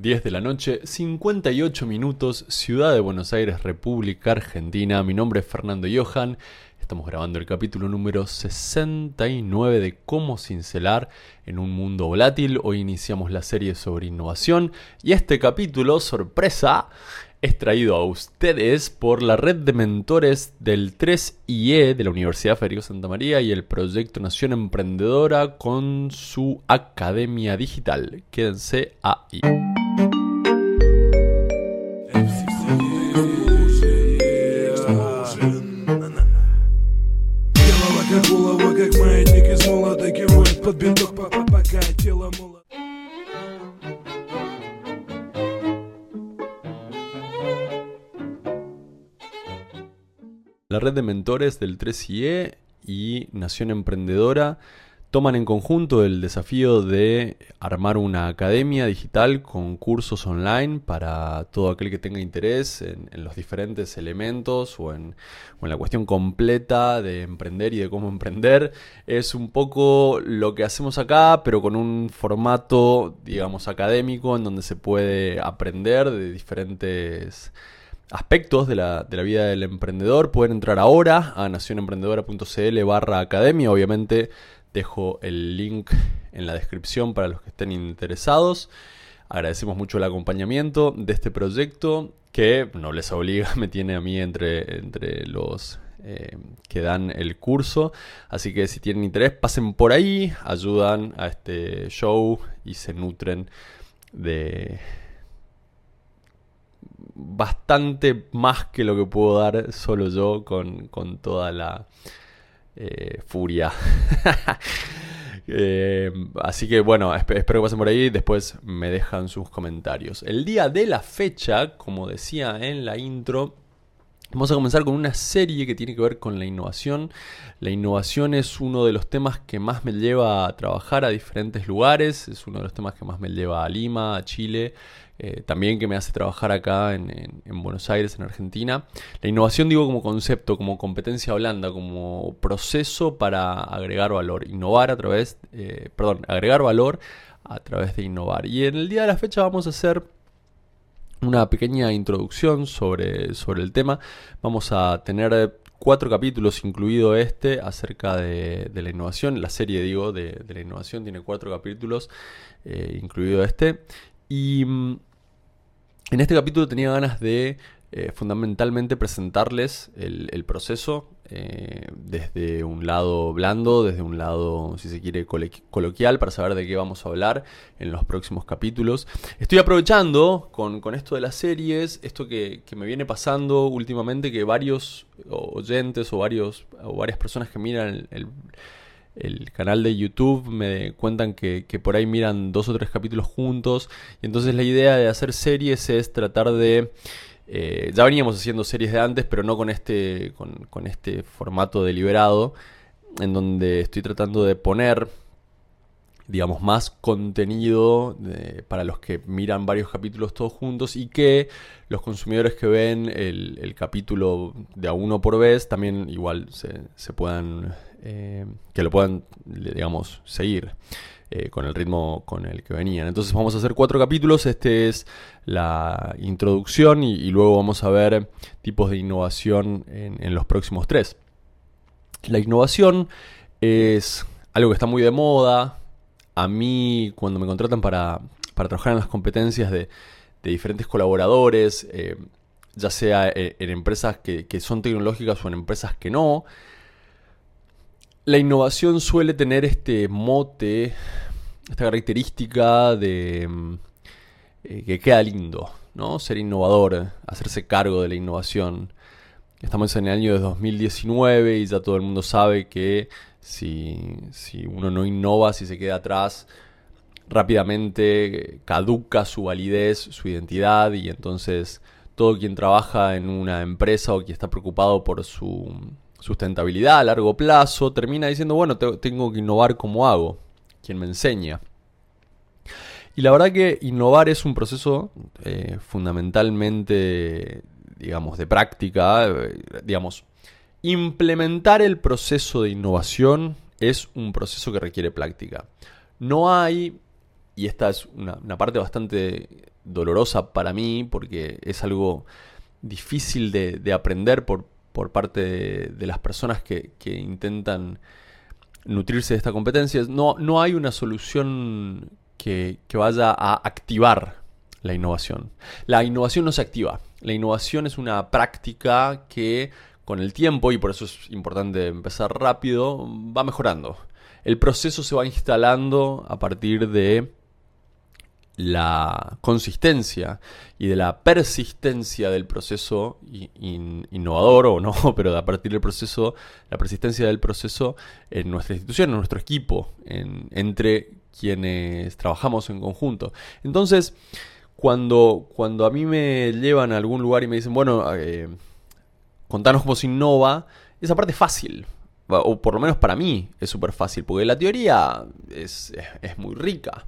10 de la noche, 58 minutos, Ciudad de Buenos Aires, República Argentina. Mi nombre es Fernando Johan. Estamos grabando el capítulo número 69 de Cómo cincelar en un mundo volátil. Hoy iniciamos la serie sobre innovación y este capítulo, sorpresa, es traído a ustedes por la red de mentores del 3IE de la Universidad Federico Santa María y el proyecto Nación Emprendedora con su Academia Digital. Quédense ahí. La red de mentores del 3IE y Nación Emprendedora toman en conjunto el desafío de armar una academia digital con cursos online para todo aquel que tenga interés en, los diferentes elementos o en, la cuestión completa de emprender y de cómo emprender. Es un poco lo que hacemos acá, pero con un formato, digamos, académico en donde se puede aprender de diferentes aspectos de la, de la, vida del emprendedor. Pueden entrar ahora a nacionemprendedora.cl barra academia. Obviamente Dejo el link en la descripción para los que estén interesados. Agradecemos mucho el acompañamiento de este proyecto que no les obliga, me tiene a mí entre, entre los eh, que dan el curso. Así que si tienen interés, pasen por ahí, ayudan a este show y se nutren de bastante más que lo que puedo dar solo yo con, con toda la eh, furia. Eh, así que bueno, espero que pasen por ahí. Después me dejan sus comentarios. El día de la fecha, como decía en la intro, Vamos a comenzar con una serie que tiene que ver con la innovación. La innovación es uno de los temas que más me lleva a trabajar a diferentes lugares, es uno de los temas que más me lleva a Lima, a Chile, eh, también que me hace trabajar acá en, Buenos Aires, en Argentina. La innovación digo como concepto, como competencia blanda, como proceso para agregar valor, innovar a través, eh, perdón, agregar valor a través de innovar. Y en el día de la fecha vamos a hacer una pequeña introducción sobre, sobre el tema. Vamos a tener cuatro capítulos, incluido este, acerca de, la innovación. La serie, digo, de, la innovación tiene cuatro capítulos, eh, incluido este. Y mm, en este capítulo tenía ganas de eh, fundamentalmente presentarles el, proceso eh, desde un lado blando, desde un lado, si se quiere, coloquial, para saber de qué vamos a hablar en los próximos capítulos. Estoy aprovechando con, esto de las series, esto que, me viene pasando últimamente, que varios oyentes o, varios, o varias personas que miran el, canal de YouTube me cuentan que, que, por ahí miran dos o tres capítulos juntos. Y entonces la idea de hacer series es tratar de eh, ya veníamos haciendo series de antes, pero no con este, con, este formato deliberado, en donde estoy tratando de poner, digamos, más contenido para los que miran varios capítulos todos juntos y que los consumidores que ven el, capítulo de a uno por vez también igual se, puedan, eh, que lo puedan, digamos, seguir. Eh, con el ritmo con el que venían. Entonces vamos a hacer cuatro capítulos, este es la introducción y, luego vamos a ver tipos de innovación en, los próximos tres. La innovación es algo que está muy de moda. A mí cuando me contratan para, trabajar en las competencias de, diferentes colaboradores, eh, ya sea eh, en, empresas que, que son tecnológicas o en empresas que no, la innovación suele tener este mote, esta característica de mm, eh, que queda lindo, ¿no? Ser innovador, hacerse cargo de la innovación. Estamos en el año de 2019 y ya todo el mundo sabe que si, si uno no innova, si se queda atrás, rápidamente caduca su validez, su identidad y entonces todo quien trabaja en una empresa o quien está preocupado por su sustentabilidad a largo plazo, termina diciendo, bueno, tengo que innovar como hago, quien me enseña. Y la verdad que innovar es un proceso eh, fundamentalmente, digamos, de práctica, eh, digamos, implementar el proceso de innovación es un proceso que requiere práctica. No hay, y esta es una, parte bastante dolorosa para mí porque es algo difícil de, aprender por, por parte de, las personas que, intentan nutrirse de esta competencia. No, no hay una solución que, que vaya a activar la innovación. La innovación no se activa. La innovación es una práctica que con el tiempo, y por eso es importante empezar rápido, va mejorando. El proceso se va instalando a partir de la consistencia y de la persistencia del proceso innovador o no, pero a partir del proceso, la persistencia del proceso en nuestra institución, en nuestro equipo, entre quienes trabajamos en conjunto. Entonces, cuando, cuando a mí me llevan a algún lugar y me dicen, bueno, eh, contanos cómo se innova, esa parte es fácil. O por lo menos para mí es súper fácil, porque la teoría es, es muy rica.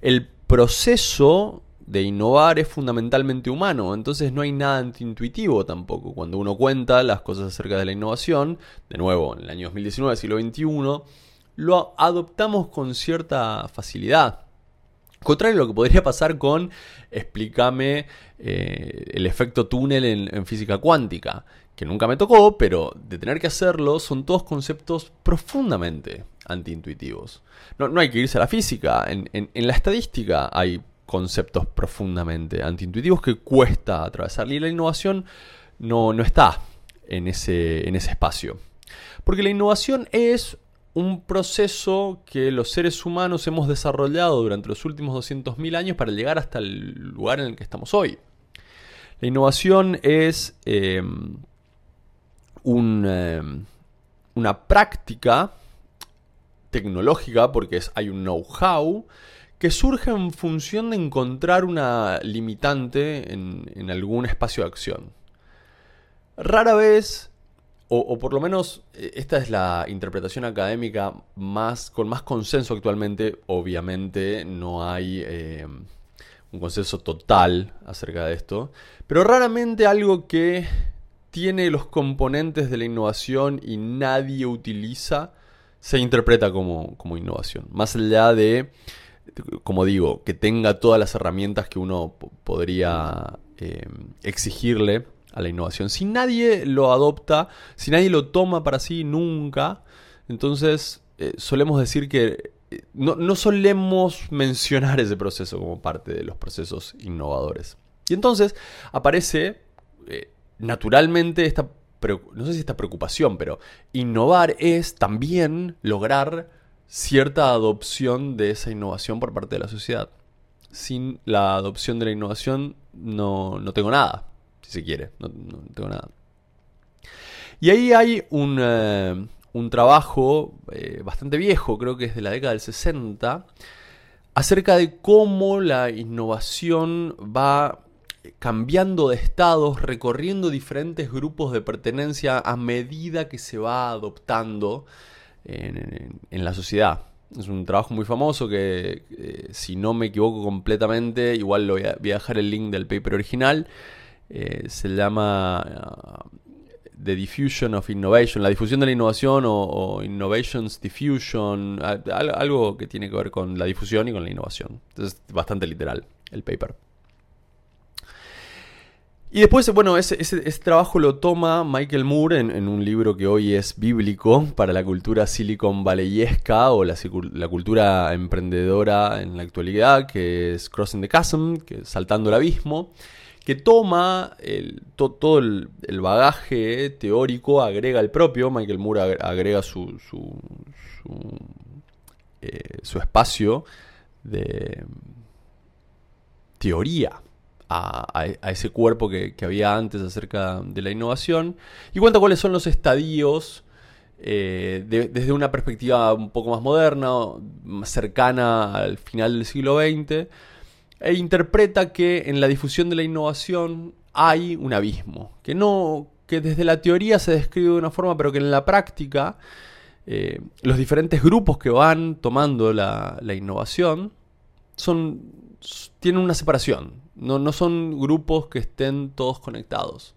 El proceso de innovar es fundamentalmente humano, entonces no hay nada antiintuitivo tampoco. Cuando uno cuenta las cosas acerca de la innovación, de nuevo, en el año 2019, siglo XXI, lo adoptamos con cierta facilidad. Contrario a lo que podría pasar con explícame eh, el efecto túnel en, física cuántica, que nunca me tocó, pero de tener que hacerlo son todos conceptos profundamente antiintuitivos. No, no hay que irse a la física, en, la estadística hay conceptos profundamente antiintuitivos que cuesta atravesar y la innovación no, no está en ese, en ese espacio. Porque la innovación es un proceso que los seres humanos hemos desarrollado durante los últimos 200.000 años para llegar hasta el lugar en el que estamos hoy. La innovación es em, una práctica tecnológica, porque hay un know-how, que surge en función de encontrar una limitante en, en algún espacio de acción. Rara vez o, por lo menos eh, esta es la interpretación académica más con más consenso actualmente. Obviamente no hay eh, un consenso total acerca de esto, pero raramente algo que tiene los componentes de la innovación y nadie utiliza se interpreta como, innovación. Más allá de, como digo, que tenga todas las herramientas que uno podría eh, exigirle a la innovación. Si nadie lo adopta, si nadie lo toma para sí nunca, entonces eh, solemos decir que eh, no, solemos mencionar ese proceso como parte de los procesos innovadores. Y entonces aparece naturalmente esta, no sé si esta preocupación, pero innovar es también lograr cierta adopción de esa innovación por parte de la sociedad. Sin la adopción de la innovación no, no tengo nada si se quiere, no, tengo nada. Y ahí hay un, eh, trabajo eh, bastante viejo, creo que es de la década del 60, acerca de cómo la innovación va cambiando de estados, recorriendo diferentes grupos de pertenencia a medida que se va adoptando en, la sociedad. Es un trabajo muy famoso que, eh, si no me equivoco completamente, igual lo voy a, dejar el link del paper original, eh, se llama uh, The Diffusion of Innovation, la difusión de la innovación o, Innovations Diffusion, algo que tiene que ver con la difusión y con la innovación. Entonces, bastante literal el paper. Y después, bueno, ese, trabajo lo toma Michael Moore en, un libro que hoy es bíblico para la cultura Silicon Valleyesca o la, la, cultura emprendedora en la actualidad, que es Crossing the Chasm, que es Saltando el Abismo que toma todo el, bagaje teórico, agrega el propio, Michael Moore agrega su, su, eh, espacio de teoría a, ese cuerpo que, había antes acerca de la innovación y cuenta cuáles son los estadios eh, desde una perspectiva un poco más moderna, más cercana al final del siglo XX e interpreta que en la difusión de la innovación hay un abismo, que no que desde la teoría se describe de una forma, pero que en la práctica eh, los diferentes grupos que van tomando la, innovación son, tienen una separación, no, no son grupos que estén todos conectados.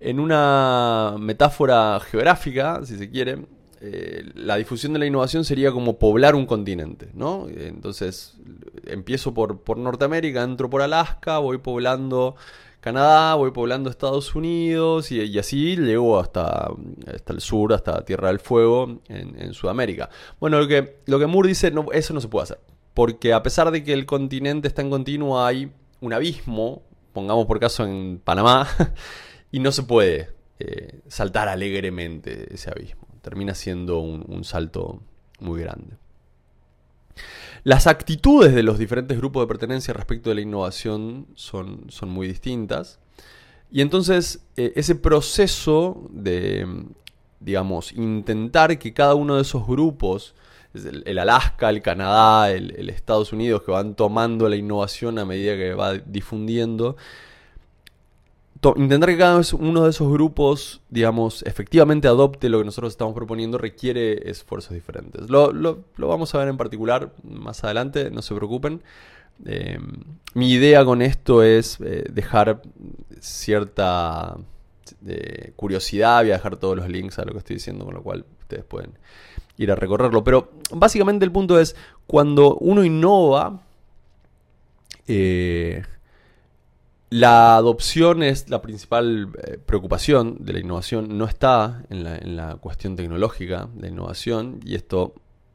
En una metáfora geográfica, si se quiere, eh, la difusión de la innovación sería como poblar un continente, ¿no? Entonces, empiezo por, por Norteamérica, entro por Alaska, voy poblando Canadá, voy poblando Estados Unidos y, así llego hasta, hasta, el sur, hasta Tierra del Fuego en, Sudamérica. Bueno, lo que, lo que Moore dice, eso no se puede hacer, porque a pesar de que el continente está en continuo, hay un abismo, pongamos por caso en Panamá, y no se puede eh, saltar alegremente ese abismo termina siendo un, salto muy grande. Las actitudes de los diferentes grupos de pertenencia respecto de la innovación son, son muy distintas. Y entonces eh, ese proceso de, digamos, intentar que cada uno de esos grupos, el, Alaska, el Canadá, el, Estados Unidos, que van tomando la innovación a medida que va difundiendo, intentar que cada uno de esos grupos, digamos, efectivamente adopte lo que nosotros estamos proponiendo requiere esfuerzos diferentes. Lo, vamos a ver en particular más adelante, no se preocupen. Eh, mi idea con esto es eh, dejar cierta eh, curiosidad, voy a dejar todos los links a lo que estoy diciendo, con lo cual ustedes pueden ir a recorrerlo. Pero básicamente el punto es, cuando uno innova, la adopción es la principal eh, preocupación de la innovación, no está en la, cuestión tecnológica de innovación y esto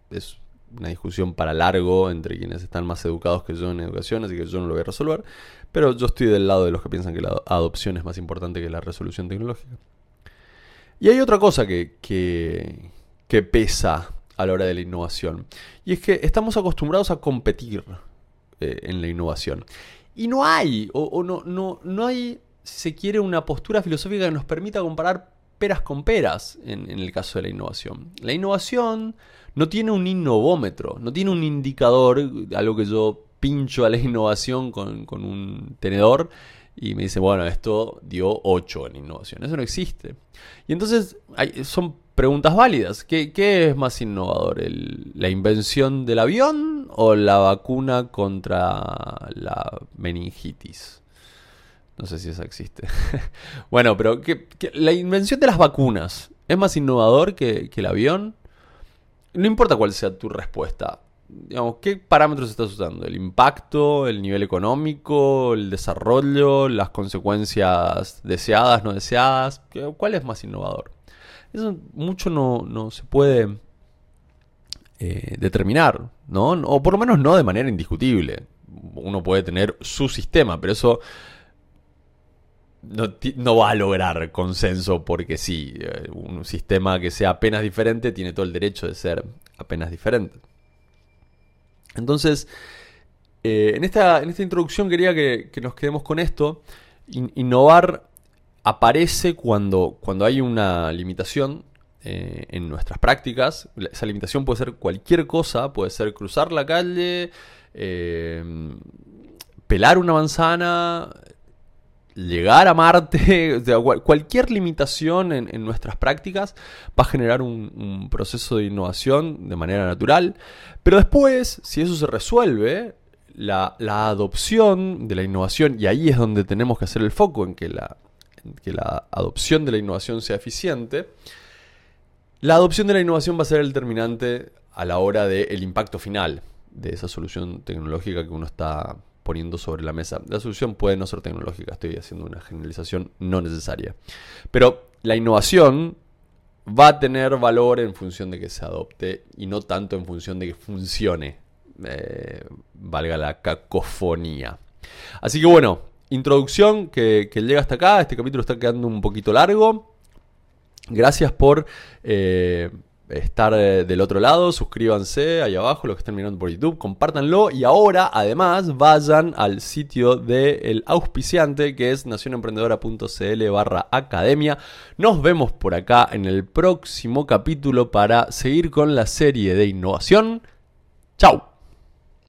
es una discusión para largo entre quienes están más educados que yo en educación, así que yo no lo voy a resolver, pero yo estoy del lado de los que piensan que la adopción es más importante que la resolución tecnológica. Y hay otra cosa que, pesa a la hora de la innovación, y es que estamos acostumbrados a competir eh, en la innovación. Y no hay, o, no, no, no hay, si se quiere, una postura filosófica que nos permita comparar peras con peras en, el caso de la innovación. La innovación no tiene un innovómetro, no tiene un indicador, algo que yo pincho a la innovación con, con un tenedor y me dice, bueno, esto dio 8 en innovación. Eso no existe. Y entonces son preguntas válidas. ¿Qué, es más innovador? ¿La invención del avión o la vacuna contra la meningitis? No sé si esa existe. bueno, pero la invención de las vacunas es más innovador que, que el avión. No importa cuál sea tu respuesta. Digamos, ¿qué parámetros estás usando? ¿El impacto, el nivel económico, el desarrollo, las consecuencias deseadas, no deseadas? ¿Cuál es más innovador? Eso mucho no, se puede eh, determinar, ¿no? O por lo menos no de manera indiscutible. Uno puede tener su sistema, pero eso no, va a lograr consenso porque sí, eh, un sistema que sea apenas diferente tiene todo el derecho de ser apenas diferente. Entonces, eh, en, esta, en, esta, introducción quería que, nos quedemos con esto. innovar aparece cuando, cuando hay una limitación eh, en nuestras prácticas. Esa limitación puede ser cualquier cosa, puede ser cruzar la calle, eh, pelar una manzana, llegar a Marte, cualquier limitación en, nuestras prácticas va a generar un, proceso de innovación de manera natural, pero después, si eso se resuelve, la, la, adopción de la innovación, y ahí es donde tenemos que hacer el foco, en que la, que la adopción de la innovación sea eficiente, la adopción de la innovación va a ser el determinante a la hora del impacto final de esa solución tecnológica que uno está poniendo sobre la mesa. La solución puede no ser tecnológica, estoy haciendo una generalización no necesaria. Pero la innovación va a tener valor en función de que se adopte y no tanto en función de que funcione, eh, valga la cacofonía. Así que bueno, introducción que, llega hasta acá. Este capítulo está quedando un poquito largo. Gracias por eh, estar eh, del otro lado. Suscríbanse ahí abajo, los que están mirando por YouTube. Compártanlo. Y ahora, además, vayan al sitio del auspiciante que es nacionemprendedora.cl barra academia. Nos vemos por acá en el próximo capítulo para seguir con la serie de innovación. ¡Chao!